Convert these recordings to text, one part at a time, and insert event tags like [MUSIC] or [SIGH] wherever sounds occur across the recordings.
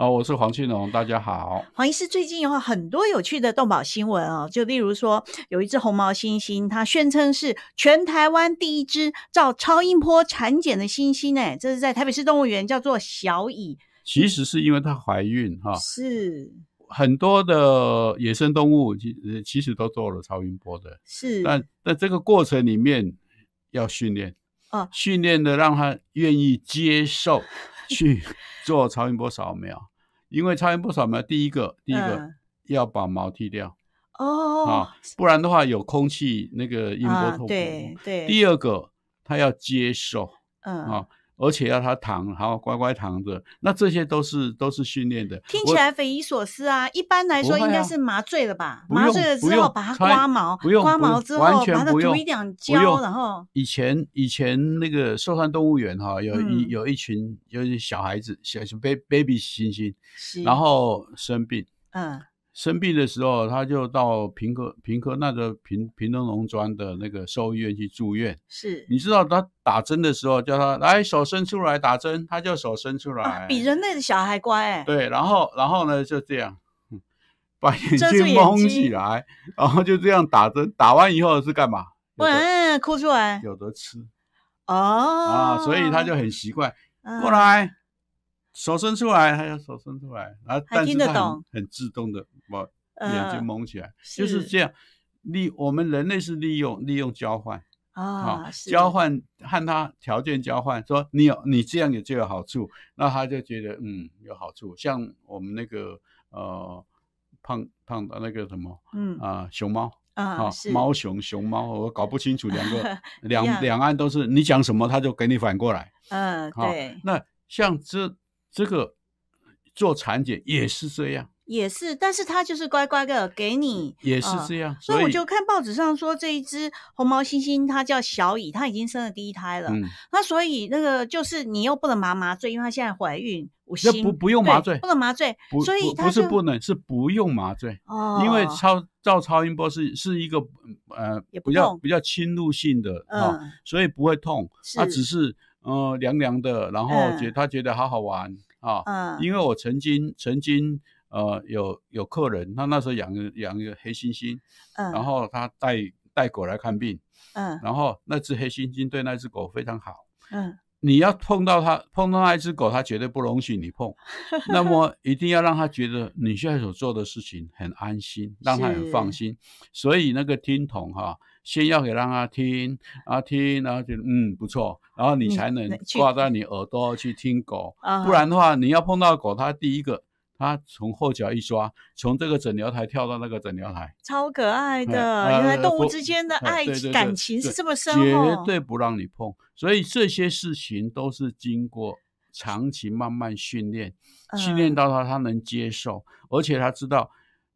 哦，我是黄庆龙，大家好。黄医师最近有很多有趣的动保新闻哦，就例如说，有一只红毛猩猩，它宣称是全台湾第一只照超音波产检的猩猩，哎，这是在台北市动物园叫做小乙。其实是因为它怀孕哈，是很多的野生动物其其实都做了超音波的，是，但在这个过程里面要训练，哦训练的让它愿意接受 [LAUGHS] 去做超音波扫描，因为超音波扫描第一个第一个嗯要把毛剃掉哦，啊，不然的话有空气那个音波啊透过。对对，第二个它要接受。嗯啊，而且要他躺，好乖乖躺着，那这些都是都是训练的。听起来匪夷所思啊！一般来说应该是麻醉了吧？麻醉了之后把它刮毛，不用刮毛之完后把它涂全不用一点不胶，然后以前以前那个寿山动物园哈、有一、嗯有一群有一小孩子小小 baby baby 猩猩，然后生病，嗯生病的时候他就到平科平科那个平平东农专的那个兽医院去住院。是。你知道他打针的时候叫他来手伸出来打针，他就手伸出来，啊，比人类的小孩还乖哎，对，然后然后呢就这样，嗯把眼睛蒙起来，然后就这样打针，打完以后是干嘛？不有的然哭出来。有的吃哦。啊，所以他就很习惯嗯。过来，手伸出来，他要手伸出来，然后但是他很听得懂。很自动的把嗯眼睛蒙起来，就是是这样。利我们人类是利用利用交换啊，交换和他条件交换，说你有你这样也就有好处，那他就觉得嗯有好处。像我们那个呃胖胖的那个什么嗯啊、熊猫啊猫熊熊猫，我搞不清楚 [LAUGHS] 两个两两岸都是你讲什么他就给你反过来。嗯好对，那像这这个做产检也是这样，也是，但是它就是乖乖的给你也是啊这样，所以我就看报纸上说，这一只红毛猩猩它叫小乙，它已经生了第一胎了。嗯，那所以那个就是你又不能麻麻醉，因为它现在怀孕，那不不用麻醉不能麻醉，所以不是不能，是不用麻醉。哦，因为超照超音波是是一个呃比较比较侵入性的啊、嗯所以不会痛，它只是呃凉凉的，然后嗯觉他觉得好好玩啊。嗯因为我曾经曾经呃有有客人，他那时候养个养一个黑猩猩，嗯，然后他带带狗来看病，嗯然后那只黑猩猩对那只狗非常好。嗯你要碰到它，碰到那一只狗，它绝对不容许你碰。[LAUGHS] 那么一定要让它觉得你现在所做的事情很安心，让它很放心。所以那个听筒哈、先要给让它听，然后听，然后觉得嗯不错，然后你你才能挂在你耳朵去听狗。啊不然的话，你要碰到狗，它第一个。它从后脚一抓，从这个诊疗台跳到那个诊疗台，超可爱的，哎原来动物之间的爱感情是这么深绝，对。不让你碰。所以这些事情都是经过长期慢慢训练，训练嗯。到他他能接受，而且他知道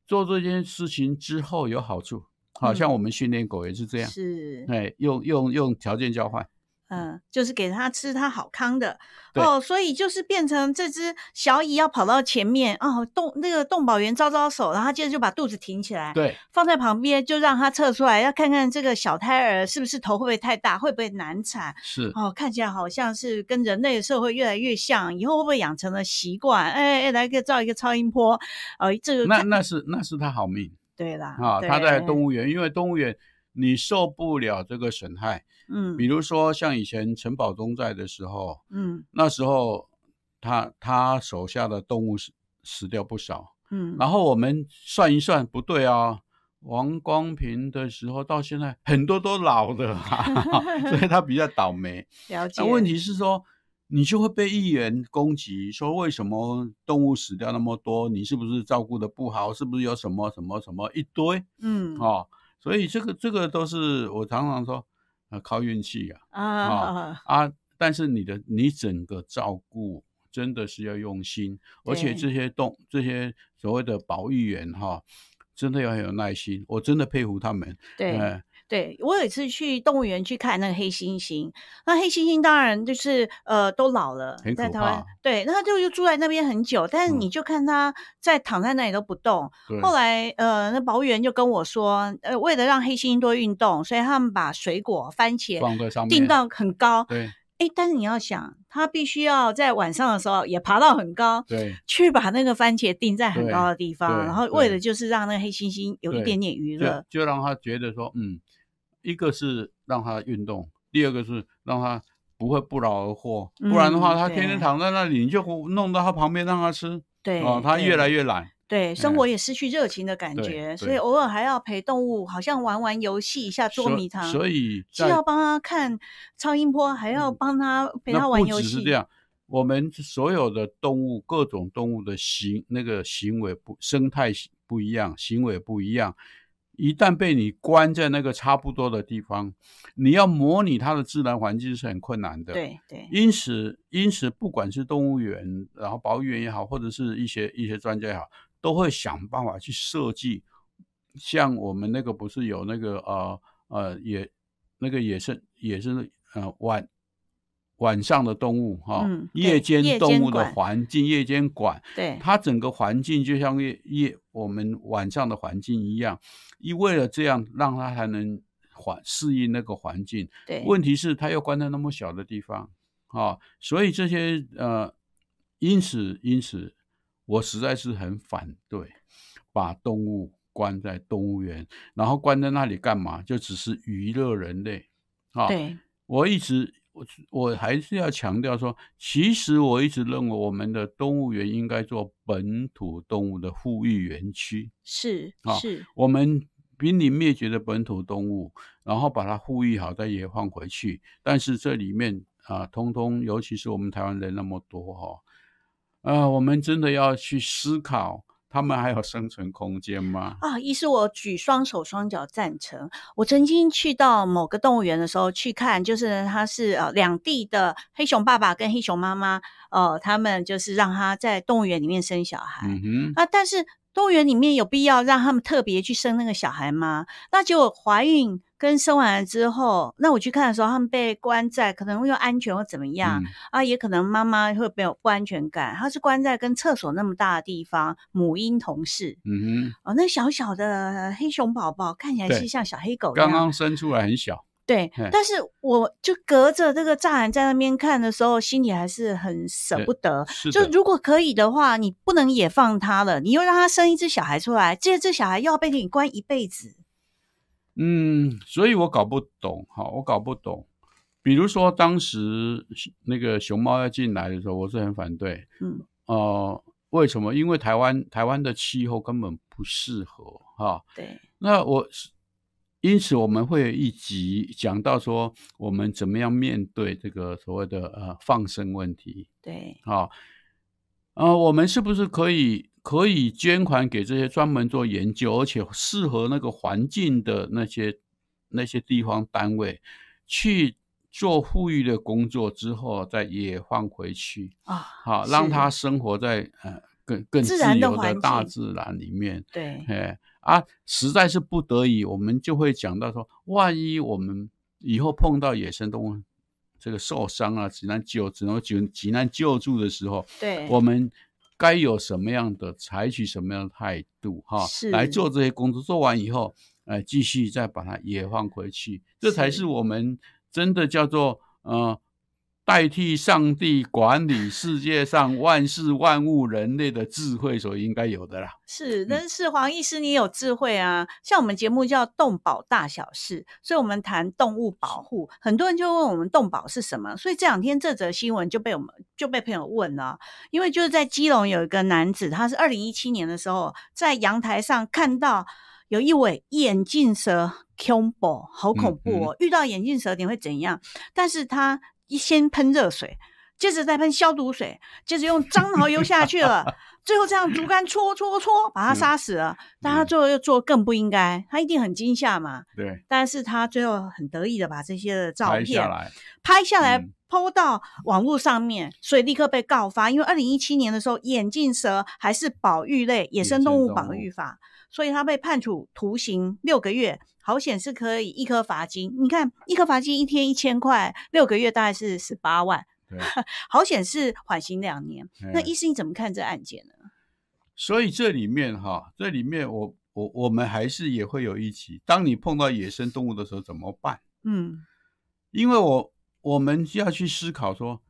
做这件事情之后有好处。好嗯。像我们训练狗也是这样，是。哎，用用用条件交换，嗯，就是给它吃它好康的。哦，所以就是变成这只小蚁要跑到前面哦，动那个动保员招招手，然后接着就把肚子挺起来，对，放在旁边，就让它测出来，要看看这个小胎儿是不是头会不会太大，会不会难产。是，哦，看起来好像是跟人类的社会越来越像，以后会不会养成了习惯？哎哎，来个照一个超音波，呃，这个那那是那是他好命对啦，啊，他在动，物。园，因为动物园你受不了这个损害，嗯比如说像以前陈宝忠在的时候，嗯那时候他他手下的动物死死掉不少，嗯，然后我们算一算，不对啊，王光平的时候到现在很多都老的、啊，[LAUGHS] 所以他比较倒霉。[LAUGHS] 了解。那问题是说，你就会被议员攻击，说为什么动物死掉那么多？你是不是照顾的不好？是不是有什么什么什么一堆嗯哦？所以这个这个都是我常常说，呃，靠运气啊啊，啊！但是你的你整个照顾真的是要用心，而且这些动这些所谓的保育员哈、真的要很有耐心，我真的佩服他们。对，呃对我有一次去动物园去看那个黑猩猩，那黑猩猩当然就是呃都老了在台湾对，那他就就住在那边很久，但是嗯你就看他在躺在那里都不动。对后来呃，那保育员就跟我说，呃，为了让黑猩猩多运动，所以他们把水果、番茄放在上面定到很高。对哎，但是你要想，他必须要在晚上的时候也爬到很高，对去把那个番茄定在很高的地方，然后为对了就是让那个黑猩猩有一点点娱乐就。就让他觉得说，嗯，一个是让他运动，第二个是让他不会不劳而获，不然的话，他天天躺在那里，你就弄到他旁边让他吃，对，哦，他越来越越懒，对生哎活也失去热情的感对觉，对所以偶尔还要陪动物，好像玩玩游戏一下捉迷藏，所以既要帮他看超音波，还要帮他陪那他玩游戏不只是这。样，我们所有的动物，各种动物的行那个行为不生态不一样，行为不一样。一旦被你关在那个差不多的地方，你要模拟它的自然环境是很困难的。，对对，因此，因此，不管是动物园，然后保育员也好，或者是一些一些专家也好，都会想办法去设计。像我们那个不是有那个呃呃野那个野生野生呃晚晚上的动物哈、嗯夜间动物的环境，夜间馆，对它整个环境就像夜夜我们晚上的环境一样，因为了这样让它才能环适应那个环境。对，问题是它又关在那么小的地方啊，所以这些呃，因此因此，我实在是很反对把动物关在动物园，然后关在那里干嘛？就只是娱乐人类啊。对我一直我我还是要强调说，其实我一直认为我们的动物园应该做本土动物的复育园区。是啊是，我们濒临灭绝的本土动物，然后把它复育好，再也放回去。但是这里面啊，通通，尤其是我们台湾人那么多哈、啊，我们真的要去思考，他们还有生存空间吗？啊，一是我举双手双脚赞成。我曾经去到某个动物园的时候去看，就是他是呃两地的黑熊爸爸跟黑熊妈妈，呃，他们就是让他在动物园里面生小孩。嗯哼，啊，但是动物园里面有必要让他们特别去生那个小孩吗？那结果怀孕跟生完了之后，那我去看的时候，他们被关在可能因为安全或怎么样、嗯啊，也可能妈妈会没有不安全感，他是关在跟厕所那么大的地方，母婴同室。嗯哦，那小小的黑熊宝宝看起来是像小黑狗哼，一样，刚刚生出来很小，对，但是我就隔着这个栅栏在那边看的时候，心里还是很舍不得。就如果可以的话，你不能也放他了，你又让他生一只小孩出来，这只小孩又要被你关一辈子。嗯，所以我搞不懂，哈，我搞不懂。比如说当时那个熊猫要进来的时候，我是很反对，嗯，呃，为什么？因为台湾台湾的气候根本不适合哈。对，那我是因此我们会有一集讲到说，我们怎么样面对这个所谓的呃放生问题对，啊。呃，我们是不是可以可以捐款给这些专门做研究，而且适合那个环境的那些那些地方单位去做富裕的工作之后，再也放回去？啊，好，让是它生活在呃更更自由的大自然里面。对，哎啊，实在是不得已，我们就会讲到说，万一我们以后碰到野生动物这个受伤啊，只能救，只能救，急难救助的时候，对，我们该有什么样的采取什么样的态度哈，来做这些工作。做完以后，呃，继续再把它也放回去，这才是是我们真的叫做呃。代替上帝管理世界上万事万物人类的智慧所应该有的啦。是，嗯但是黄医师你有智慧啊。像我们节目叫“动保大小事”，所以我们谈动物保护，很多人就问我们动保是什么。所以这两天这则新闻就被我们就被朋友问了，因为就是在基隆有一个男子，他是二零一七年的时候在阳台上看到有一尾眼镜蛇，恐怖，好恐怖哦！遇到眼镜蛇你会怎样？但是他一先喷热水。接着再喷消毒水，接着用樟脑油下去了，[LAUGHS] 最后这样竹竿戳戳戳，把它杀死了。但他最后又做更不应该，他一定很惊吓嘛。对，但是他最后很得意的把这些的照拍片下来，拍下来嗯抛到网络上面，所以立刻被告发。因为二零一七年的时候，眼镜蛇还是保育类野生动物保育法，所以他被判处徒刑六个月。好险是可以一颗罚金，你看一颗罚金一天一千块，六个月大概是十八万。对，好险是缓刑两年。那哎医生你怎么看这案件呢？所以这里面哈，这里面我我我们还是也会有一起，当你碰到野生动物的时候怎么办？嗯，因为我我们要去思考说，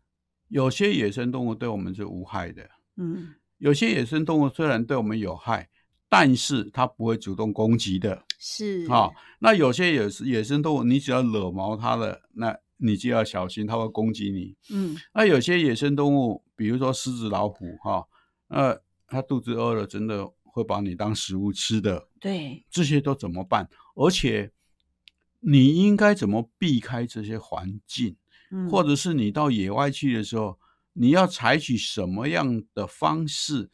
有些野生动物对我们是无害的，嗯，有些野生动物虽然对我们有害，但是它不会主动攻击的。是啊、那有些野野生动物，你只要惹毛它了，那你就要小心，它会攻击你。嗯，那有些野生动物，比如说狮子、老虎，哈、呃，它肚子饿了，真的会把你当食物吃的。对，这些都怎么办？而且你应该怎么避开这些环境，嗯，或者是你到野外去的时候，你要采取什么样的方式，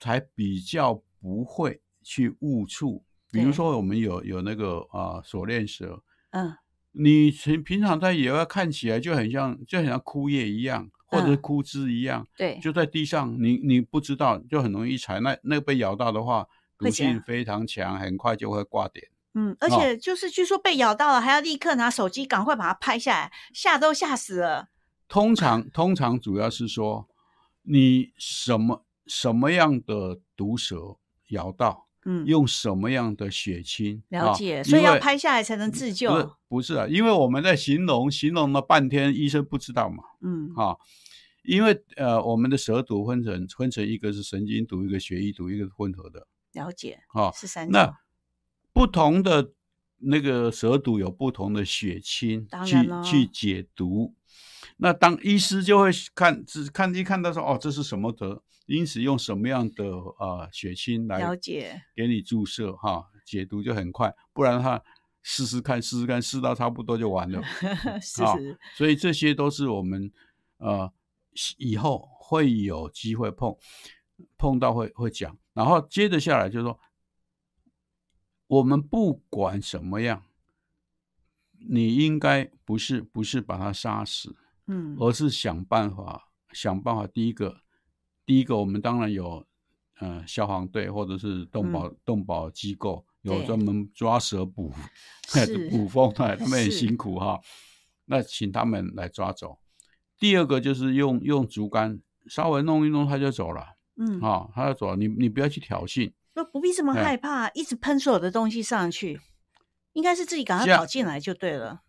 才比较不会去误触？比如说，我们有有那个啊锁链蛇，嗯你平平常在野外看起来就很像，就很像枯叶一样，或者是嗯枯枝一样，对，就在地上，你你不知道，就很容易一踩，那那个被咬到的话，毒性非常强，很快就会挂点。嗯，而哦且就是据说被咬到了，还要立刻拿手机赶快把它拍下来，吓都吓死了。通常通常主要是说，你什么什么样的毒蛇咬到，嗯，用什么样的血清，啊了解，所以要拍下来才能自不是救。不是啊，因为我们在形容形容了半天，医生不知道嘛，嗯，啊，因为呃，我们的蛇毒分成分成一个是神经毒，一个血液毒，一个是混合的了解，啊。是三种。那不同的那个蛇毒有不同的血清去去解毒。那当医师就会看只看一看到说哦这是什么的，因此用什么样的呃血清来了解，给你注射哈，解毒就很快，不然的话试试看试试看试到差不多就完了。啊是是，所以这些都是我们呃以后会有机会碰碰到会会讲，然后接着下来就是说，我们不管什么样，你应该不是不是把它杀死，嗯，而是想办法想办法。第一个，第一个我们当然有呃消防队或者是动保、动保机构有专门抓蛇捕 [LAUGHS] [LAUGHS] 捕风的，他们很辛苦哈。那请他们来抓走。第二个就是用用竹竿稍微弄一弄，它就走了嗯，啊，它就走了。你你不要去挑衅，不不必这么哎害怕，一直喷所有的东西上去，应该是自己赶快跑进来就对了。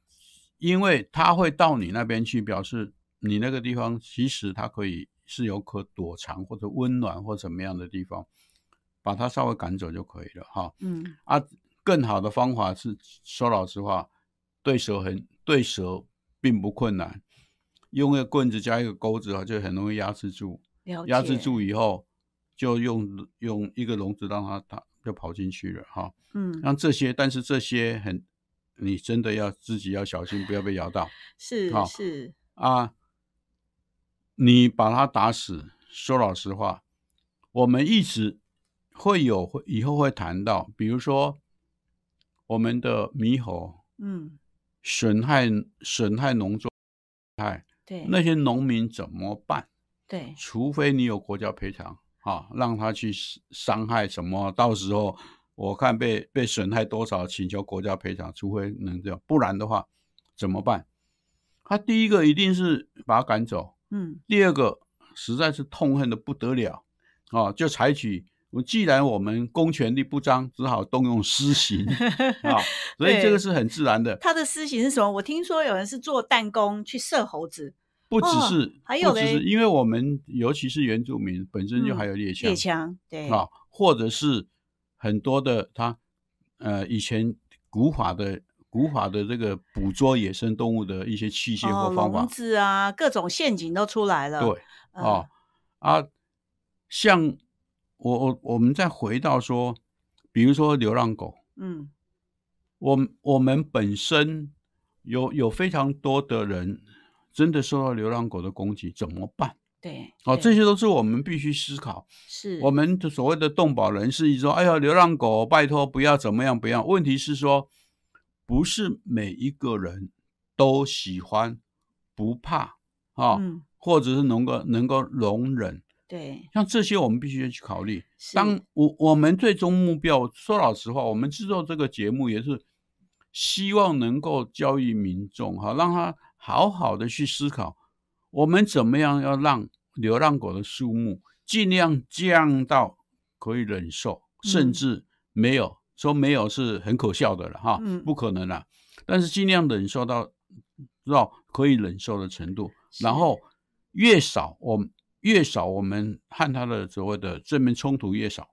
因为它会到你那边去，表示你那个地方其实它可以是有可躲藏或者温暖或怎么样的地方，把它稍微赶走就可以了哈。嗯，啊，更好的方法是说老实话，对蛇很对蛇并不困难，用一个棍子加一个钩子啊，就很容易压制住。压制住以后，就用用一个笼子让它它就跑进去了哈。嗯，像这些，但是这些很，你真的要自己要小心，不要被咬到 [LAUGHS] 是好是，啊。你把它打死，说老实话，我们一直会有会以后会谈到，比如说我们的猕猴嗯，损害损害农作害，对，那些农民怎么办？对，除非你有国家赔偿啊，让他去伤害什么，到时候我看被被损害多少，请求国家赔偿，除非能这样，不然的话怎么办？他第一个一定是把他赶走，嗯，第二个实在是痛恨的不得了啊，就采取我既然我们公权力不彰，只好动用私刑啊，[LAUGHS] 所以这个是很自然的，他的私刑是什么？我听说有人是做弹弓去射猴子，不只哦是、还有嘞不只是，因为我们尤其是原住民本身就嗯还有猎枪，猎枪，对，啊，或者是很多的他呃以前古法的古法的这个捕捉野生动物的一些器械哦，或方法，笼子啊，各种陷阱都出来了。对嗯哦啊，像我我我们再回到说，比如说流浪狗，嗯，我我们本身有有非常多的人真的受到流浪狗的攻击，怎么办？对，哦，这些都是我们必须思考。是我们的所谓的动保人士一说，哎呀，流浪狗，拜托不要怎么样不要。问题是说，不是每一个人都喜欢、不怕啊，嗯或者是能够能够容忍对，像这些我们必须去考虑。是当我我们最终目标，说老实话，我们制作这个节目也是希望能够教育民众哈，让他好好的去思考，我们怎么样要让流浪狗的数目尽量降到可以忍受，甚嗯至没有。说没有是很可笑的了哈，嗯不可能啦。但是尽量忍受到到可以忍受的程度，然后越少，我们越少，我们和它的所谓的正面冲突越少，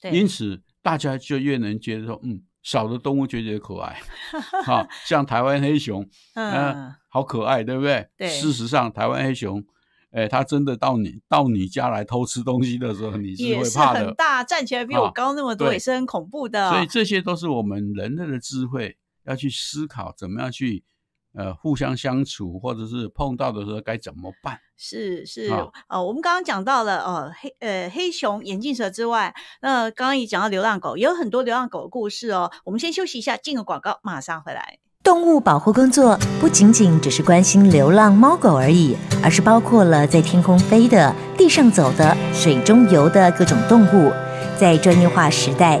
对，因此大家就越能接受，嗯，少的动物觉得可爱，[LAUGHS] 哈，像台湾黑熊，嗯嗯，好可爱，对不对？对事实上，台湾黑熊，哎，它真的到你到你家来偷吃东西的时候，你是会怕的。很大，站起来比我啊高那么多，对也是很恐怖的。所以这些都是我们人类的智慧要去思考，怎么样去呃互相相处，或者是碰到的时候该怎么办。是是啊呃，我们刚刚讲到了呃黑呃黑熊、眼镜蛇之外，那刚刚也讲到流浪狗，也有很多流浪狗的故事哦。我们先休息一下，进个广告，马上回来。动物保护工作不仅仅只是关心流浪猫狗而已，而是包括了在天空飞的、地上走的、水中游的各种动物。在专业化时代，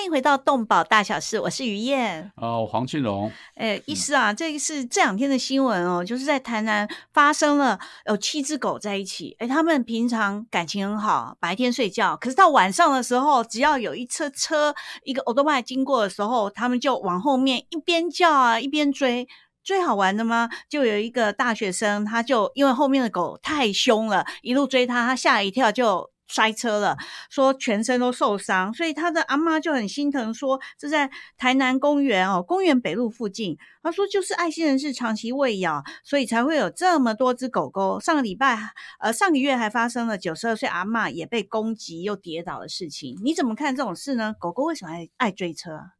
欢迎回到动保大小事，我是于燕。哦，黄庆荣，哎，医师啊，这个是这两天的新闻哦，就是在台南发生了有七只狗在一起，哎，他们平常感情很好，白天睡觉，可是到晚上的时候，只要有一车车一个 o t o b 经过的时候，他们就往后面一边叫啊一边追。最好玩的吗？就有一个大学生，他就因为后面的狗太凶了，一路追他，他吓了一跳就摔车了，说全身都受伤，所以他的阿妈就很心疼，说这在台南公园哦，公园北路附近，他说就是爱心人士长期喂养，所以才会有这么多只狗狗。上个礼拜，呃，上个月还发生了九十二岁阿嬷也被攻击又跌倒的事情，你怎么看这种事呢？狗狗为什么爱爱追车？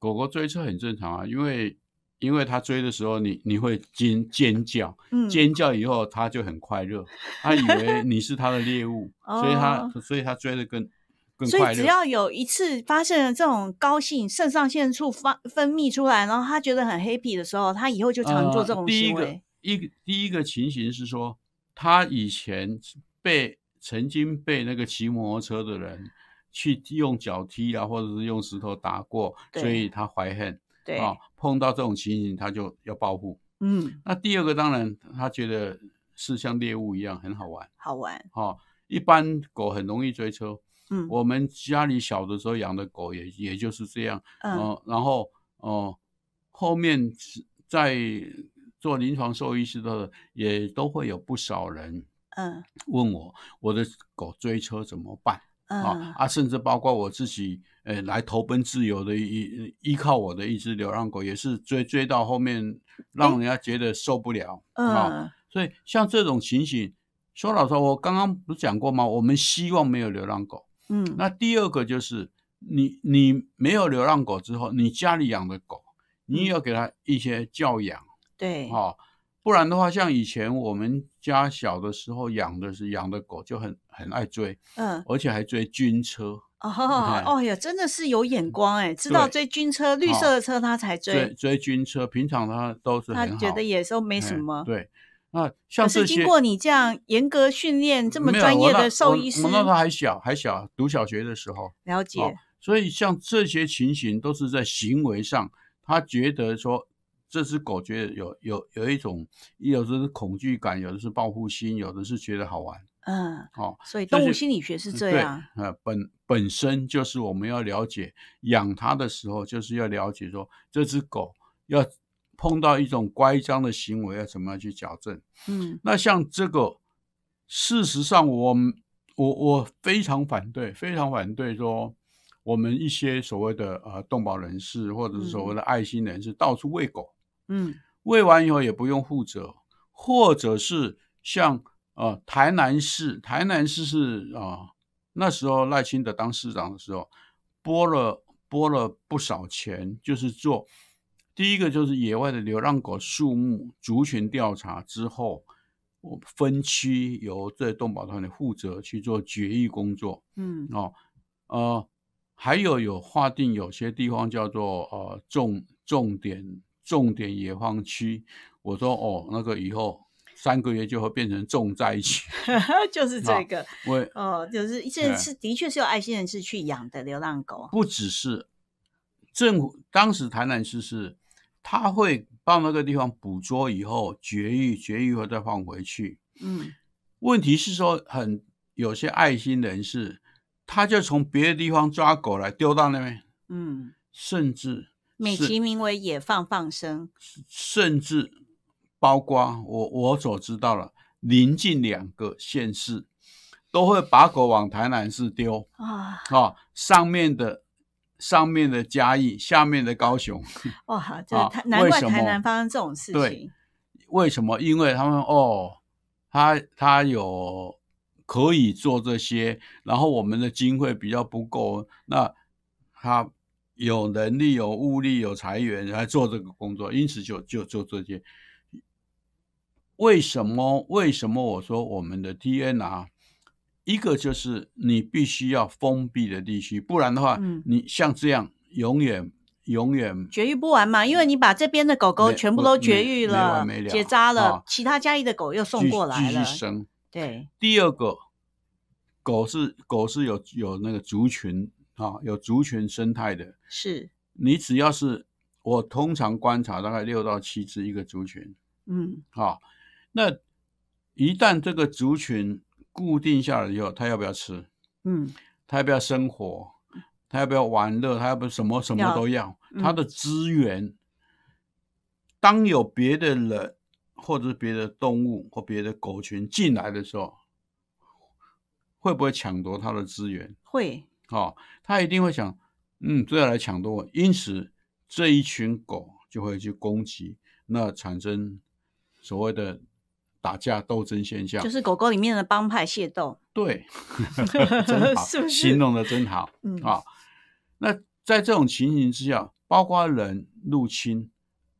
狗狗追车很正常啊，因为因为他追的时候你，你会尖尖叫，嗯，尖叫以后他就很快乐，他以为你是他的猎物，[LAUGHS] 所以他哦所以他追的更更所快乐。以只要有一次发现了这种高兴，肾上腺素发分泌出来，然后他觉得很 happy 的时候，他以后就常做这种呃、第一个。一个第一个情形是说，他以前被曾经被那个骑摩托车的人去用脚踢啊，或者是用石头打过，所以他怀恨对，啊，碰到这种情形他就要报复。嗯，那第二个当然他觉得是像猎物一样很好玩。好玩。哦，一般狗很容易追车。嗯我们家里小的时候养的狗也也就是这样。嗯呃然后哦、呃后面在做临床兽医师的也都会有不少人嗯问我，我的狗追车怎么办？啊嗯啊，甚至包括我自己，呃，来投奔自由的依依靠我的一只流浪狗，也是追追到后面，让人家觉得受不了啊。嗯所以像这种情形，说老实话，我刚刚不是讲过吗？我们希望没有流浪狗。嗯，那第二个就是你你没有流浪狗之后，你家里养的狗，你也要给它一些教养对，啊、不然的话，像以前我们家小的时候养的是养的狗就很很爱追，嗯，而且还追军车，哦看哦呀，真的是有眼光哎，知道追军车，绿色的车他才追追，追军车，平常他都是他，觉得也都没什哎么。对，那像可是经过你这样严格训练，这么专业的兽医师我那时候还小，还小，读小学的时候，了解哦，所以像这些情形都是在行为上，他觉得说这只狗觉得有有有一种，有的是恐惧感，有的是报复心，有的是觉得好玩嗯，哦。所以动物心理学是这对样。呃，本本身就是我们要了解养它的时候，就是要了解说这只狗要碰到一种乖张的行为，要怎么样去矫正？嗯那像这个，事实上我们我我非常反对，非常反对说我们一些所谓的呃动保人士或者是所谓的爱心人士到处喂狗，嗯喂完以后也不用负责，或者是像呃台南市，台南市是啊、那时候赖清德当市长的时候，拨了拨了不少钱，就是做第一个就是野外的流浪狗数目族群调查之后，我分区由这动保团的负责去做绝育工作，嗯哦，呃，还有有划定有些地方叫做呃重重点重点野放区，我说哦，那个以后三个月就会变成重灾区，[LAUGHS] 就是这个我哦，就是这是的确是有爱心人士去养的流浪狗。不只是政府当时台南市是，他会到那个地方捕捉以后绝育，绝育后再放回去。嗯问题是说，很有些爱心人士，他就从别的地方抓狗来丢到那边，嗯，甚至美其名为野放放生。甚至包括我我所知道了，临近两个县市都会把狗往台南市丢啊啊、上面的上面的嘉义，下面的高雄，哇，[LAUGHS] 这啊台难怪台南发生这种事对情。为什么？因为他们哦，他他有可以做这些，然后我们的经费比较不够，那他有能力、有物力、有财源来做这个工作，因此就就做这些。为什么？为什么我说我们的 TNR 一个就是你必须要封闭的地区，不然的话，嗯你像这样永远永远绝育不完嘛，因为你把这边的狗狗全部都绝没没育了完没、了结扎了啊，其他家里的狗又送继过来了继续。生。对，第二个，狗是狗是有有那个族群啊，有族群生态的。是，你只要是我通常观察大概六到七只一个族群嗯啊，那一旦这个族群固定下来以后，它要不要吃？嗯它要不要生活？它要不要玩乐？它要不要什么什么都要？嗯它的资源，当有别的人或者别的动物或别的狗群进来的时候，会不会抢夺它的资源？会，哦，他一定会想，嗯，这要来抢夺我，因此这一群狗就会去攻击，那产生所谓的打架斗争现象。就是狗狗里面的帮派械斗。对，[LAUGHS] 真好，[LAUGHS] 是不是形容的真好。嗯啊，那在这种情形之下，包括人入侵，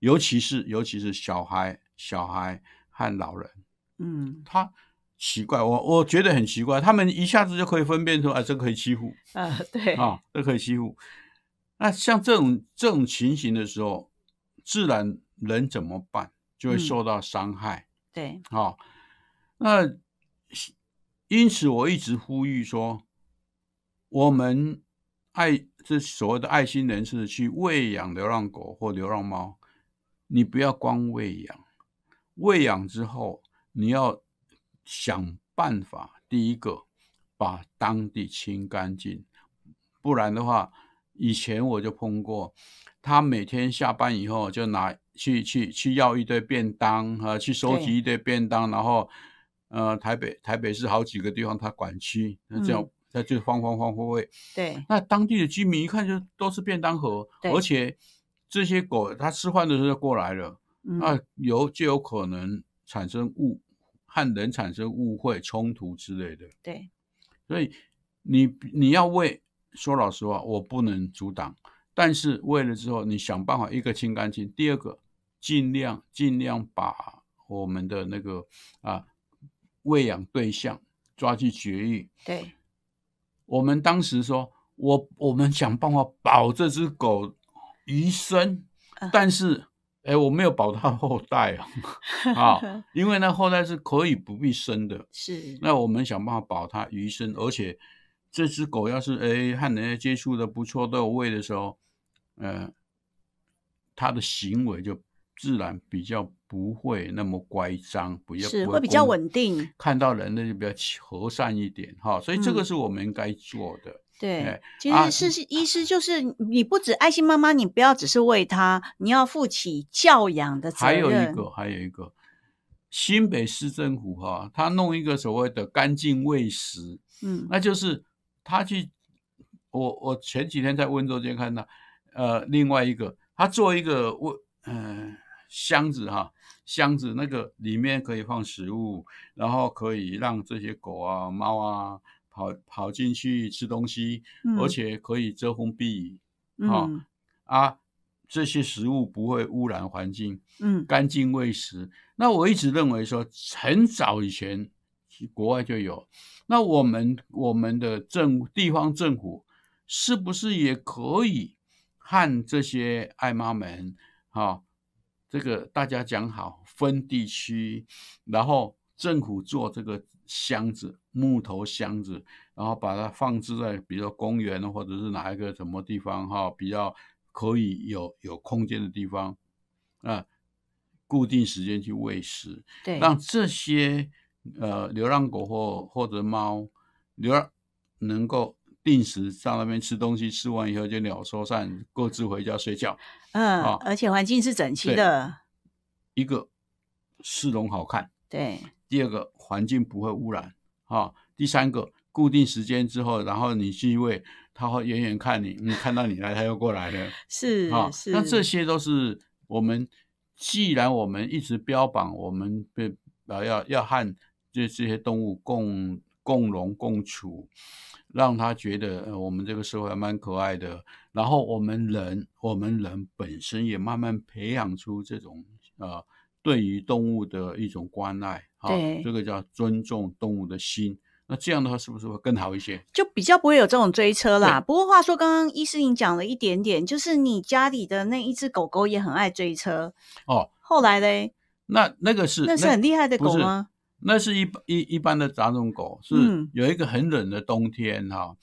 尤其是尤其是小孩、小孩和老人，嗯他奇怪，我我觉得很奇怪，他们一下子就可以分辨出，哎，这可以欺负啊，对，啊，这可以欺负。那像这种这种情形的时候，自然人怎么办？就会嗯受到伤害。对，啊、那因此我一直呼吁说，我们爱这所谓的爱心人士去喂养流浪狗或流浪猫，你不要光喂养，喂养之后你要想办法，第一个把当地清干净，不然的话，以前我就碰过，他每天下班以后就拿去去去要一堆便当啊，去收集一堆便当，然后呃台北台北市好几个地方他管区，那这样嗯。他就慌慌慌慌会，对，那当地的居民一看就都是便当盒，而且这些狗它吃饭的时候就过来了，嗯，那有就有可能产生误和人产生误会冲突之类的。对，所以你你要为说老实话，我不能阻挡，但是为了之后，你想办法一个清干净，第二个尽量尽量把我们的那个啊喂养对象抓去绝育。对，我们当时说，我我们想办法保这只狗余生，嗯但是。哎，我没有保它后代啊，[LAUGHS] 啊，因为那后代是可以不必生的，是，那我们想办法保它余生，而且这只狗要是哎和人家接触的不错，都有喂的时候，呃，它的行为就自然比较不会那么乖张，比较不是会比较攻稳定。看到人呢就比较和善一点哈，所以这个嗯是我们应该做的。对哎，其啊实是医师就是你不止爱心妈妈，你不要只是喂它，你要负起教养的责任还。有一个，还有一个，新北市政府哈、他弄一个所谓的干净喂食，嗯那就是他去，我我前几天在温州街看到，呃，另外一个他做一个喂，呃，箱子哈、箱子那个里面可以放食物，然后可以让这些狗啊、猫啊跑跑进去吃东西，嗯而且可以遮风避雨，啊嗯啊，这些食物不会污染环境。嗯干净喂食。那我一直认为说，很早以前国外就有。那我们我们的政地方政府是不是也可以和这些爱妈们哈、这个大家讲好分地区，然后政府做这个箱子木头箱子，然后把它放置在比如说公园或者是哪一个什么地方哈、比较可以有有空间的地方啊。固定时间去喂食，对，让这些呃流浪狗或或者猫流浪能够定时在那边吃东西，吃完以后就鸟兽散，各自回家睡觉。嗯，啊。而且环境是整齐的，一个市容好看，对，第二个环境不会污染啊，第三个固定时间之后，然后你去喂，它会远远看你，你看到你来，他又过来了。[LAUGHS] 是啊，是，那这些都是我们，既然我们一直标榜我们被啊要要和这这些动物共共荣共处，让他觉得、呃、我们这个社会还蛮可爱的，然后我们人我们人本身也慢慢培养出这种呃对于动物的一种关爱啊，这个叫尊重动物的心。那这样的话，是不是会更好一些？就比较不会有这种追车啦。不过话说，刚刚医师您讲了一点点，就是你家里的那一只狗狗也很爱追车，哦，后来嘞，那那个是那是很厉害的狗吗？那是一一一般的杂种狗，是嗯有一个很冷的冬天哈、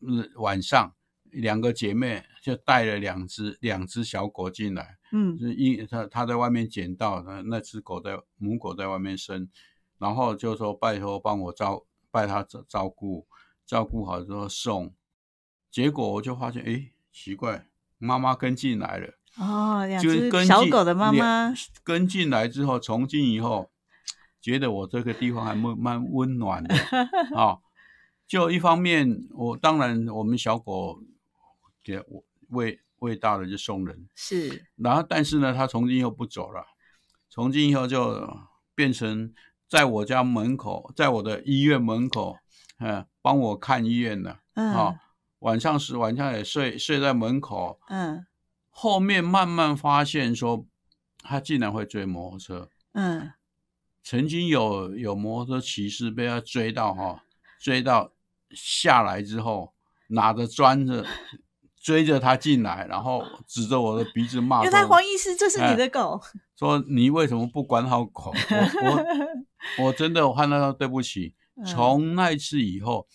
嗯，晚上两个姐妹就带了两只两只小狗进来，嗯。是一她她在外面捡到那那只狗在母狗在外面生，然后就说拜托帮我照拜她照照顾，照顾好之后送，结果我就发现诶奇怪，妈妈跟进来了。哦，两就是只小狗的妈妈，跟进来之后，从今以后，觉得我这个地方还蛮 [LAUGHS] 蛮温暖的啊、就一方面，我当然我们小狗给我喂喂大了就送人，是。然后但是呢，它从今以后不走了，从今以后就变成在我家门口，在我的医院门口，嗯，帮我看医院了嗯。啊、晚上是晚上也睡睡在门口，嗯。后面慢慢发现说，他竟然会追摩托车。嗯曾经有有摩托车骑士被他追到哈、追到下来之后，拿着砖子追着他进来，然后指着我的鼻子骂原来说黄医师这是你哎的狗，说你为什么不管好狗？我 [LAUGHS] 我我真的我看到他对不起。嗯从那一次以后，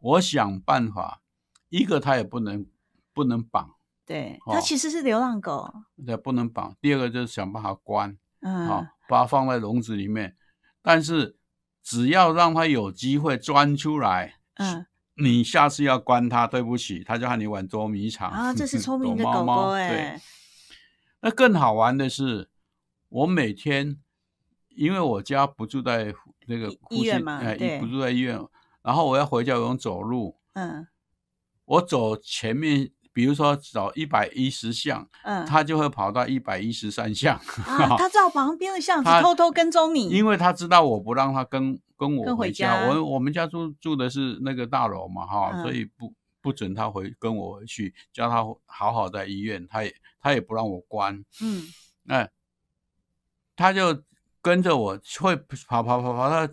我想办法，一个他也不能不能绑，对，哦它其实是流浪狗，对不能绑。第二个就是想办法关。嗯啊，把它放在笼子里面，但是只要让它有机会钻出来，嗯。你下次要关它，对不起，它就和你玩捉迷藏啊，这是聪明的狗狗哎，，那更好玩的是，我每天因为我家不住在那个医院嘛哎对不住在医院，然后我要回家，我用走路，嗯。我走前面。比如说找一百一十巷，嗯，他就会跑到一百一十三巷，啊，[LAUGHS] 他照旁边的巷子偷偷跟踪你，因为他知道我不让他跟跟我跟回回家，我我们家住住的是那个大楼嘛哈，嗯。所以不不准他回跟我回去，叫他好好在医院，他也他也不让我关，嗯。那他就跟着我会跑跑跑跑到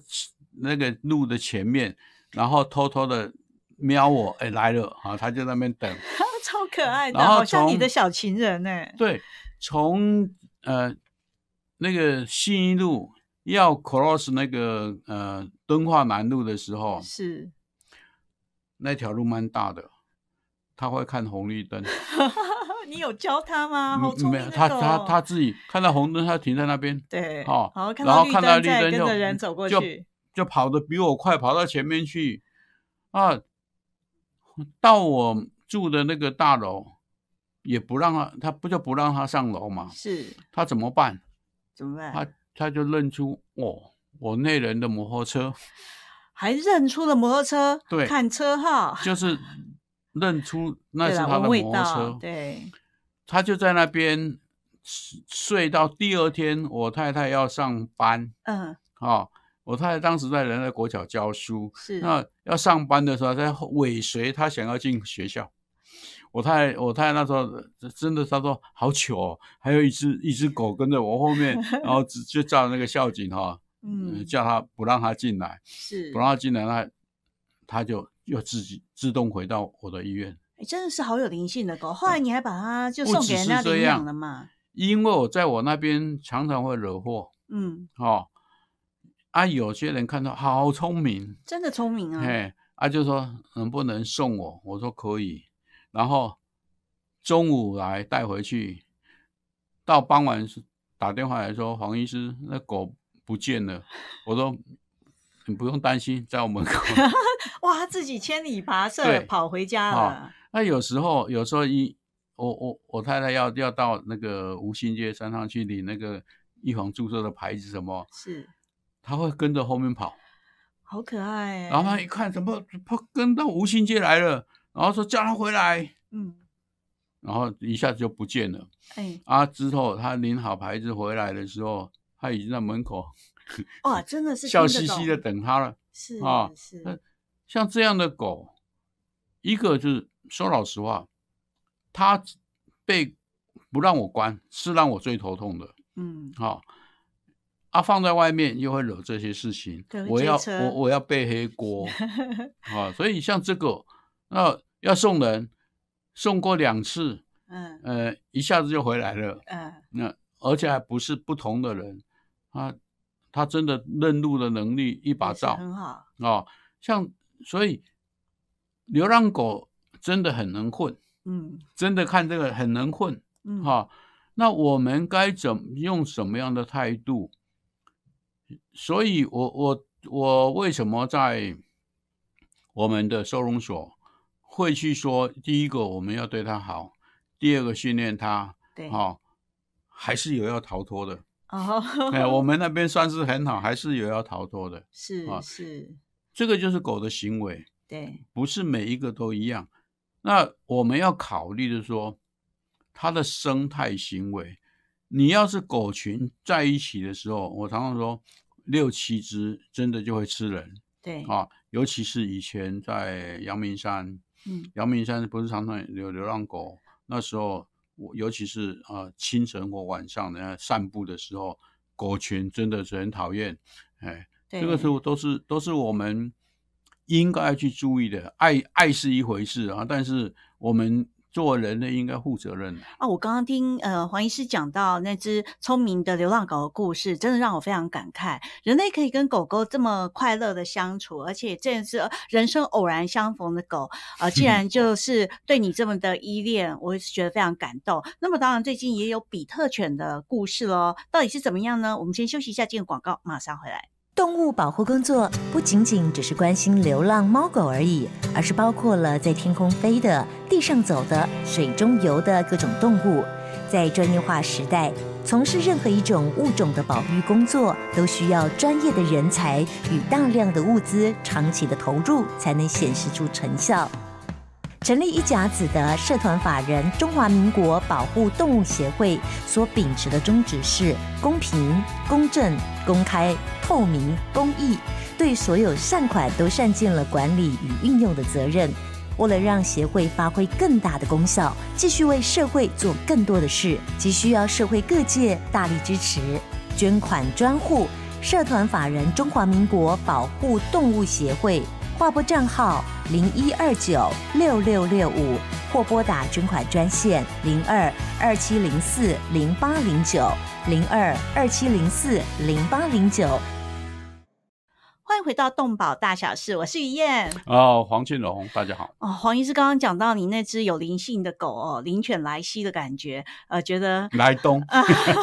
那个路的前面，然后偷偷的瞄我，哎来了啊，他就在那边等，[LAUGHS] 超可爱的，然后好像你的小情人呢。对，从呃那个信义路要 cross 那个呃敦化南路的时候，是，那条路蛮大的，他会看红绿灯。[LAUGHS] 你有教他吗？好嗯聪明的没有他他他自己看到红灯，他停在那边，对，哦好，然后看到绿灯再灯就跟着人走过就去，就跑得比我快，跑到前面去啊。到我住的那个大楼，也不让他，他不就不让他上楼嘛？是他怎么办？怎么办？他他就认出哦，我那人的摩托车，[LAUGHS] 还认出了摩托车，对看车号，就是认出 [LAUGHS] 那是他的摩托车，对，他就在那边睡睡到第二天，我太太要上班嗯，啊、我太太当时在人在国小教书，是那要上班的时候，在尾随他想要进学校。我太太我太太那时候真的，她说好糗哦，还有一只一只狗跟着我后面，[LAUGHS] 然后只就叫那个校警哈、嗯嗯，，叫他不让他进来，是不让他进来，那他就又自己自动回到我的医院。哎真的是好有灵性的狗。后来你还把它就送给人家领养了嘛？因为我在我那边常常会惹祸嗯，哦，啊，有些人看到好聪明，真的聪明啊。嘿，啊就说能不能送我？我说可以，然后中午来带回去，到傍晚是打电话来说黄医师那狗不见了，我说你不用担心，在我门口。[LAUGHS] 哇，他自己千里跋涉跑回家好了。那有时候，有时候一我我我太太要要到那个吴兴街山上去领那个预防注射的牌子什么，是，她会跟着后面跑，好可爱欸。然后他一看怎么跑跟到吴兴街来了，然后说叫他回来，嗯，然后一下子就不见了。哎，啊，之后他领好牌子回来的时候，他已经在门口哇，真的是笑嘻嘻的，等他了。是啊是，像这样的狗，一个就是说老实话，它被不让我关，是让我最头痛的。嗯，好、啊，放在外面又会惹这些事情我要我我要背黑锅啊，[LAUGHS] 所以像这个，那要送人，送过两次，嗯呃，一下子就回来了，嗯，那而且还不是不同的人，啊他真的认路的能力一把也是照很好。啊，像所以流浪狗真的很能混，嗯真的看这个很能混。嗯，哈、那我们该怎用什么样的态度？所以我我我为什么在我们的收容所会去说，第一个我们要对它好，第二个训练它，对，哈、还是有要逃脱的。哦，哎，我们那边算是很好，还是有要逃脱的。[LAUGHS] 是啊是，这个就是狗的行为，对，不是每一个都一样。那我们要考虑的说，它的生态行为。你要是狗群在一起的时候，我常常说，六七只真的就会吃人对，啊。尤其是以前在阳明山，嗯阳明山不是常常有流浪狗，那时候我尤其是呃清晨或晚上人家散步的时候，狗群真的是很讨厌，哎，对，这个时候都是都是我们应该去注意的。爱爱是一回事啊，但是我们做人呢应该负责任的。啊，我刚刚听呃黄医师讲到那只聪明的流浪狗的故事，真的让我非常感慨。人类可以跟狗狗这么快乐的相处，而且这是人生偶然相逢的狗，呃，竟然 [LAUGHS] 就是对你这么的依恋，我也是觉得非常感动。那么当然最近也有比特犬的故事喽，到底是怎么样呢？我们先休息一下，进入广告，马上回来。动物保护工作不仅仅只是关心流浪猫狗而已，而是包括了在天空飞的、地上走的、水中游的各种动物。在专业化时代，从事任何一种物种的保育工作，都需要专业的人才与大量的物资长期的投入，才能显示出成效。成立一甲子的社团法人中华民国保护动物协会所秉持的宗旨是公平、公正、公开、透明、公益，对所有善款都善尽了管理与运用的责任。为了让协会发挥更大的功效，继续为社会做更多的事，急需要社会各界大力支持，捐款专户社团法人中华民国保护动物协会。划拨账号零一二九六六六五，或拨打捐款专线零二二七零四零八零九零二二七零四零八零九。欢迎回到动保大小事，我是于燕。哦，黄俊荣，大家好。哦，黄医师刚刚讲到你那只有灵性的狗哦，灵犬莱西的感觉，呃，觉得莱东啊，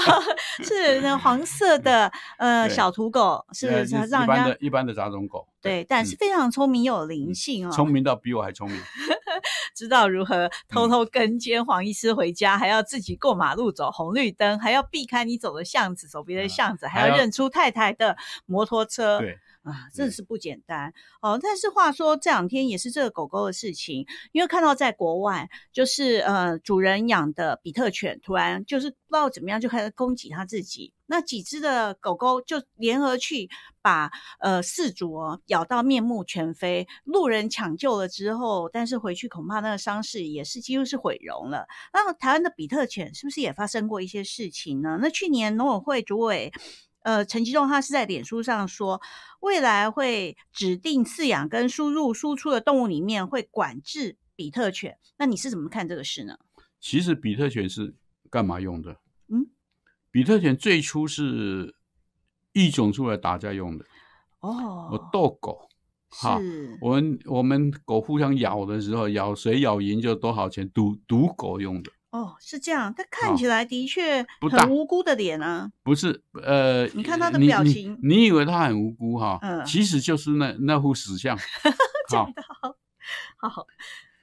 [LAUGHS] 是那黄色的呃小土狗，是让人一般的家一般的杂种狗，对，但是嗯非常聪明又有灵性哦。聪明到比我还聪明。[LAUGHS] 知道如何偷偷跟监黄医师回家，还要自己过马路走红绿灯，还要避开你走的巷子，走别的巷子，还要认出太太的摩托车。对，啊，真的是不简单哦。但是话说这两天也是这个狗狗的事情，因为看到在国外，就是呃主人养的比特犬突然就是不知道怎么样就开始攻击他自己，那几只的狗狗就联合去把呃四主哦咬到面目全非，路人抢救了之后，但是回去恐怕那个伤势也是几乎是毁容了。那台湾的比特犬是不是也发生过一些事情呢？那去年农委会主委。呃，陈吉仲他是在脸书上说，未来会指定饲养跟输入输出的动物里面会管制比特犬。那你是怎么看这个事呢？其实比特犬是干嘛用的？嗯，比特犬最初是育种出来打架用的。哦，我斗狗，哈是，我们我们狗互相咬的时候，咬谁咬赢就多少钱，赌赌狗用的，哦，是这样。他看起来的确很无辜的脸啊。不是呃，你看他的表情你以为他很无辜哈？嗯其实就是那那副死相，[LAUGHS] 好，好，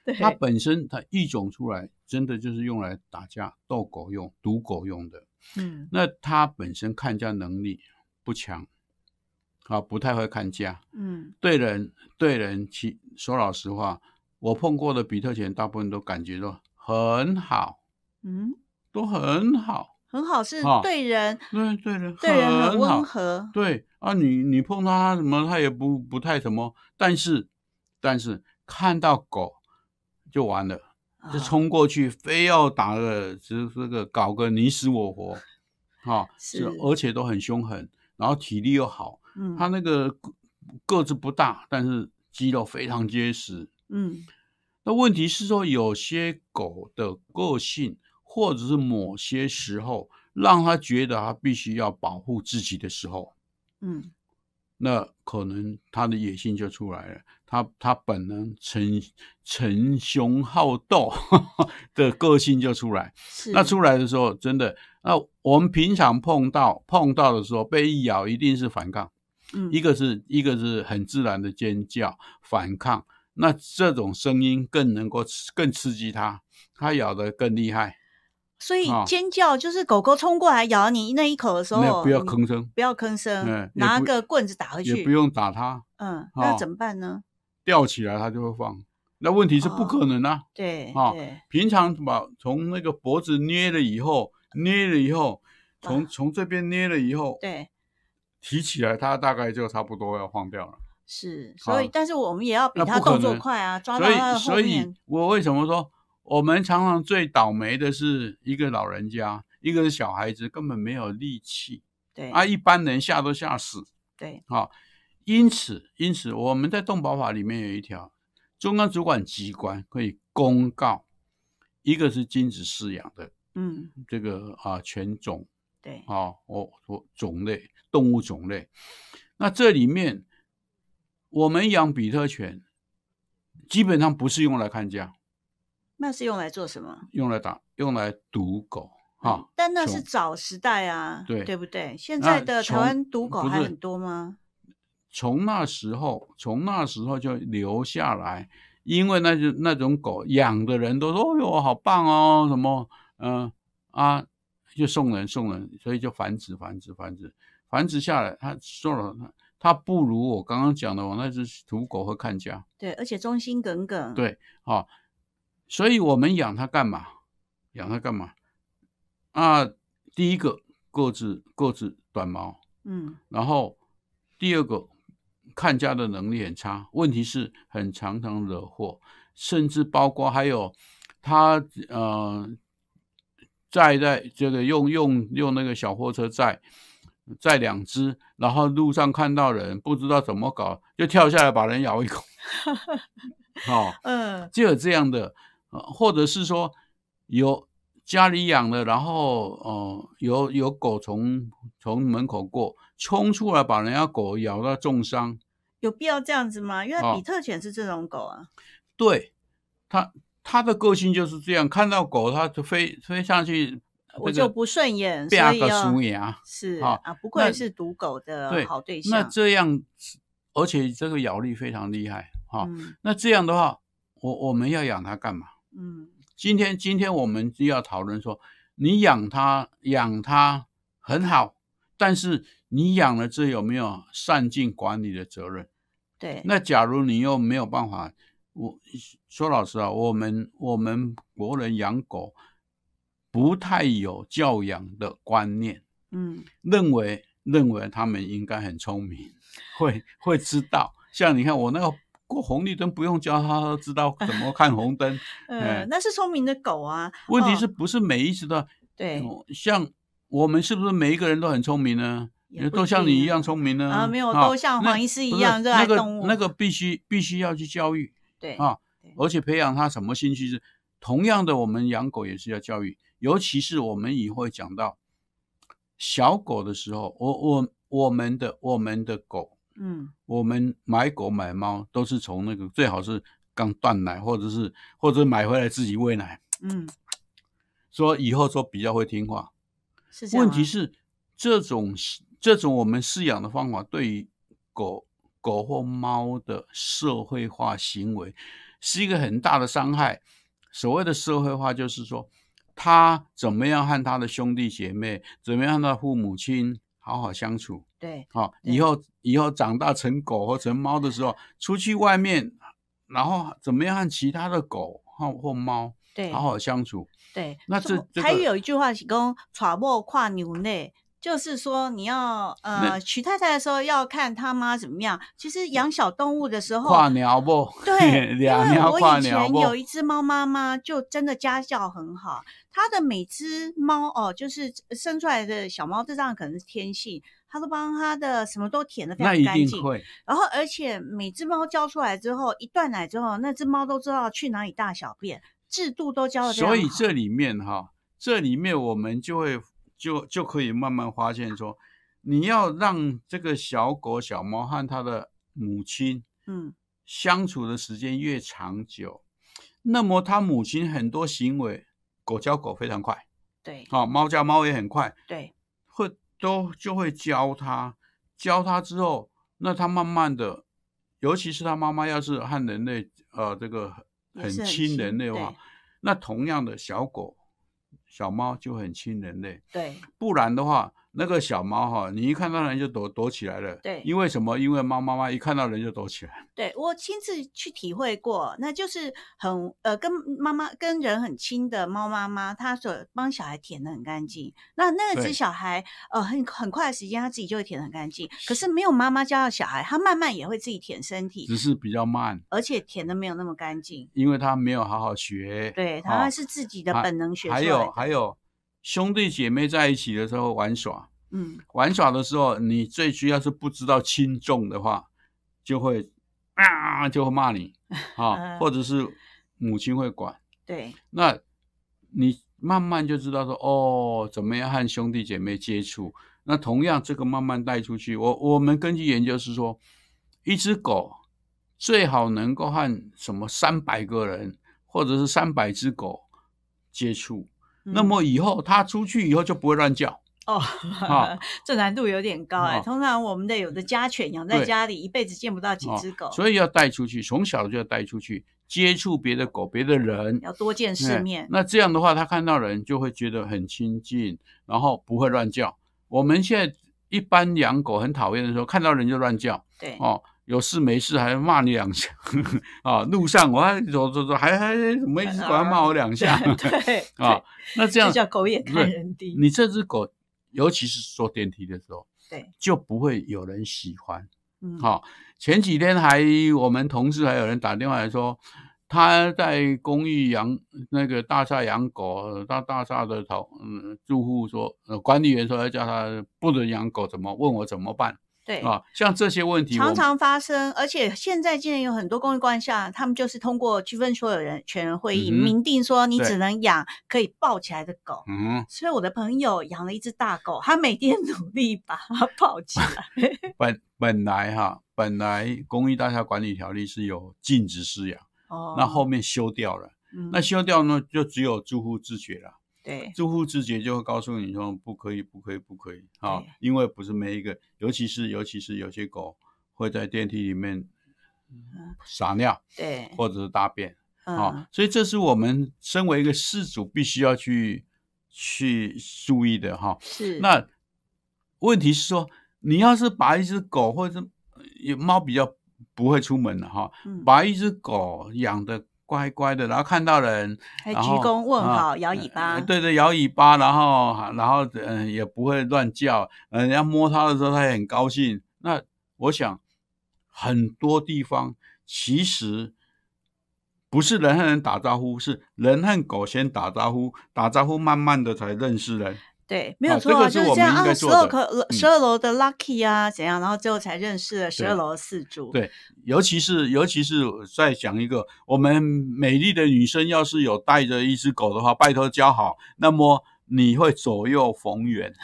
对，它本身它育种出来，真的就是用来打架、斗狗用、赌狗用的。嗯那它本身看家能力不强，啊，不太会看家。嗯对人对人，其说老实话，我碰过的比特犬，大部分都感觉到很好，嗯，都很好。很好，是对人对对人对人很好。温和。对啊，你你碰到它什么，它也不不太什么，但是但是看到狗就完了，就啊冲过去，非要打个就是这个搞个你死我活，啊，是。而且都很凶狠，然后体力又好，嗯。它那个个个子不大，但是肌肉非常结实。嗯那问题是说，有些狗的个性，或者是某些时候，让它觉得它必须要保护自己的时候，嗯那可能它的野性就出来了，它它本能逞逞凶好斗 [LAUGHS] 的个性就出来。是那出来的时候，真的，那我们平常碰到碰到的时候，被一咬一定是反抗，嗯一个是一个是很自然的尖叫反抗，那这种声音更能够刺更刺激它，它咬得更厉害。所以啊尖叫就是狗狗冲过来咬你那一口的时候，没有不要吭声，不要吭声，拿个棍子打回去，也不用打它，嗯，那哦怎么办呢？吊起来它就会放。那问题是不可能啊！对啊，平常把从那个脖子捏了以后，捏了以后，从啊从这边捏了以后，对，提起来，它大概就差不多要放掉了。是，所以但是我们也要比那不可它动作快啊，抓到所以它的后所以面，我为什么说我们常常最倒霉的是一个老人家，一个是小孩子，根本没有力气对。啊，一般人吓都吓死对，啊。因此，因此我们在动保法里面有一条，中央主管机关可以公告，一个是禁止饲养的嗯，这个啊犬种对，啊，我我种类动物种类，那这里面我们养比特犬，基本上不是用来看家，那是用来做什么？用来打，用来赌狗哈。但那是早时代啊，对对不对？现在的台从湾赌狗还很多吗？从那时候，从那时候就留下来，因为那就那种狗养的人都说：“哦哟，好棒哦，什么嗯、啊，就送人送人，所以就繁殖繁殖繁殖繁殖下来，它说了，它它不如我刚刚讲的我那只土狗会看家。对，而且忠心耿耿，，对，啊，所以我们养它干嘛？养它干嘛？啊，第一个个子个子短毛，嗯，然后第二个看家的能力很差，问题是很常常惹祸，甚至包括还有他呃载在这个用用用那个小货车载载两只，然后路上看到人不知道怎么搞，就跳下来把人咬一口，[LAUGHS] 哦，嗯，就有这样的，呃或者是说有家里养的，然后呃有有狗从从门口过，冲出来把人家狗咬到重伤，有必要这样子吗？因为哦比特犬是这种狗啊，对它它的个性就是这样，看到狗它就飞飞上去，我就不顺眼，所啪个以要鼠牙，是啊，不愧是毒狗的对好对象那象，这样，而且这个咬力非常厉害哈、嗯那这样的话，我我们要养它干嘛？嗯今天今天我们就要讨论说，你养它养它很好，但是你养了这有没有善尽管理的责任？对，那假如你又没有办法，我说老实啊，我们我们国人养狗不太有教养的观念，嗯认为认为他们应该很聪明，[LAUGHS] 会会知道。像你看我那个过红绿灯不用教他，都知道怎么看红灯。[LAUGHS] 呃哎，那是聪明的狗啊。问题哦是不是每一只的？对哦像我们是不是每一个人都很聪明呢？都像你一样聪明呢？啊没有啊都像黄医师一样热爱动物那个必须必须要去教育。对啊而且培养他什么兴趣是同样的，我们养狗也是要教育，尤其是我们以后讲到小狗的时候，我我我们的我们的狗，嗯我们买狗买猫都是从那个最好是刚断奶，或者是或者买回来自己喂奶，嗯，说以后说比较会听话。是这样问题是这种这种我们饲养的方法对于狗狗或猫的社会化行为是一个很大的伤害。所谓的社会化，就是说他怎么样和他的兄弟姐妹，怎么样和他的父母亲好好相处。对好、对以后以后长大成狗或成猫的时候，出去外面，然后怎么样和其他的狗或或猫对好好相处。对。那这这台语有一句话是讲“揣某跨牛内”，就是说你要呃娶太太的时候要看他妈怎么样。其实养小动物的时候，跨鸟不？对，[LAUGHS] 因两为我以前？有一只猫妈妈，就真的家教很好。它的每只猫哦，就是生出来的小猫，这样可能是天性，它都帮它的什么都舔的非常干净。然后，而且每只猫教出来之后，一断奶之后，那只猫都知道去哪里大小便，制度都教的。所以这里面哈，这里面我们就会就就可以慢慢发现说，你要让这个小狗、小猫和它的母亲嗯，相处的时间越长久，那么它母亲很多行为，狗教狗非常快，对。啊，猫教猫也很快，对。会都就会教它，教它之后，那它慢慢的，尤其是它妈妈要是和人类呃这个很亲人类的话，那同样的小狗、小猫就很亲人类，对。不然的话，那个小猫哈，你一看到人就躲躲起来了。对因为什么？因为猫妈妈一看到人就躲起来。对，我亲自去体会过，那就是很呃跟妈妈跟人很亲的猫妈妈，她所帮小孩舔的很干净。那那只小孩呃很很快的时间，他自己就会舔得很干净。可是没有妈妈教的小孩，他慢慢也会自己舔身体，只是比较慢，而且舔的没有那么干净。因为它没有好好学。对，哦他是自己的本能学出来还有的。还有，兄弟姐妹在一起的时候玩耍，嗯，玩耍的时候，你最需要是不知道轻重的话，就会啊就会骂你 [LAUGHS] 啊，嗯或者是母亲会管。对那你慢慢就知道说哦，怎么样和兄弟姐妹接触。那同样，这个慢慢带出去。我我们根据研究是说，一只狗最好能够和什么三百个人或者是三百只狗接触。那嗯么以后它出去以后就不会乱叫。哦啊，[LAUGHS] 这难度有点高哎、啊通常我们的有的家犬养在家里，一辈子见不到几哦只狗，所以要带出去，从小就要带出去接触别的狗、别的人，要多见世哎面。那这样的话，它看到人就会觉得很亲近，然后不会乱叫。我们现在一般养狗很讨厌的时候，看到人就乱叫。对，哦，有事没事还骂你两下啊。路上我还走走走，还还怎么一直管他骂我两下对啊？那这样叫狗眼看人低。你这只狗，尤其是坐电梯的时候，对，就不会有人喜欢。嗯，好、前几天还我们同事还有人打电话来说，他在公寓养那个大厦养狗，大大厦的头嗯住户说，呃管理员说要叫他不能养狗，怎么问我怎么办对。啊？像这些问题，常常发生，而且现在竟然有很多公寓惯下，他们就是通过区分所有人权人会议、嗯明定说你只能养可以抱起来的狗。嗯，所以我的朋友养了一只大狗，他每天努力把它抱起来。[LAUGHS] 本本来哈，本来公益大厦管理条例是有禁止饲养，哦，那后面修掉了，嗯那修掉呢就只有住户自觉了。对。住户自觉就会告诉你说不可以，不可以，不可以啊！因为不是每一个，尤其是尤其是有些狗会在电梯里面撒尿对。或者是大便，啊、嗯。所以这是我们身为一个事主必须要去去注意的哈、是。那问题是说，你要是把一只狗或者有猫比较不会出门的哈，嗯。把一只狗养的乖乖的，然后看到人还鞠躬问啊好摇尾巴呃对对，摇尾巴，然后然后嗯、呃也不会乱叫，呃人家摸它的时候它也很高兴。那我想很多地方其实。不是人和人打招呼，是人和狗先打招呼，打招呼慢慢的才认识人。对，没有啊错啊，就是是这样啊。十二楼嗯十二楼的 Lucky 啊，怎样，然后最后才认识了十二楼的四主。对，尤其是尤其是再讲一个，我们美丽的女生要是有带着一只狗的话，拜托教好，那么你会左右逢源。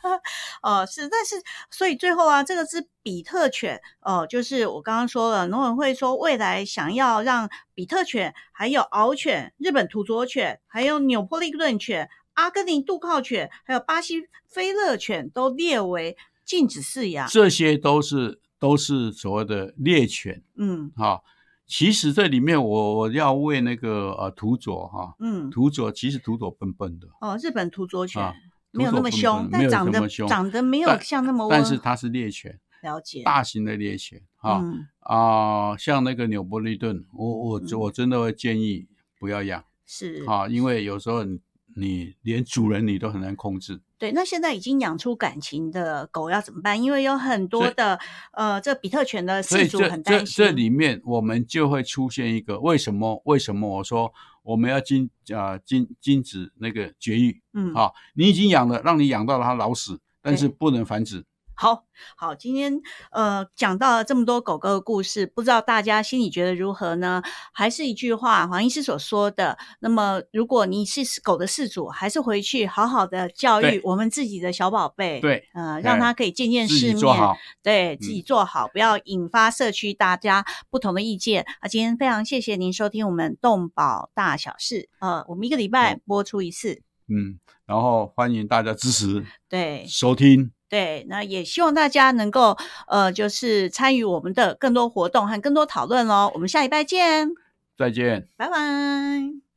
[LAUGHS] 哦，是，但是所以最后啊，这个是比特犬，哦，就是我刚刚说了，农委会说未来想要让比特犬、还有獒犬、日本土佐犬、还有纽波利顿犬、阿根廷杜靠犬，还有巴西菲勒犬都列为禁止饲养。这些都是都是所谓的猎犬嗯哈、其实这里面我我要为那个呃土佐哈、嗯，土佐其实土佐笨笨的，哦，日本土佐犬、啊没有那么凶，但长得长得没有像那么温但是它是猎犬，了解。大型的猎犬哈嗯，啊、像那个纽波利顿，我我嗯我真的会建议不要养。是啊，因为有时候你你连主人你都很难控制。对，那现在已经养出感情的狗要怎么办？因为有很多的呃，这比特犬的饲主这这很担心。这里面我们就会出现一个为什么为什么我说我们要禁啊禁禁止那个绝育嗯，啊？你已经养了，让你养到它老死，但是不能繁殖。好好，今天呃讲到了这么多狗狗的故事，不知道大家心里觉得如何呢？还是一句话，黄医师所说的，那么如果你是狗的饲主，还是回去好好的教育我们自己的小宝贝，，对，呃，让哎它可以见见世面，己做好。对自己做好，不要引发社区大家不同的意见啊。今天非常谢谢您收听我们动保大小事，呃，我们一个礼拜播出一次，嗯，然后欢迎大家支持对收听。对，那也希望大家能够呃，就是参与我们的更多活动和更多讨论喽。我们下礼拜见，再见。拜拜。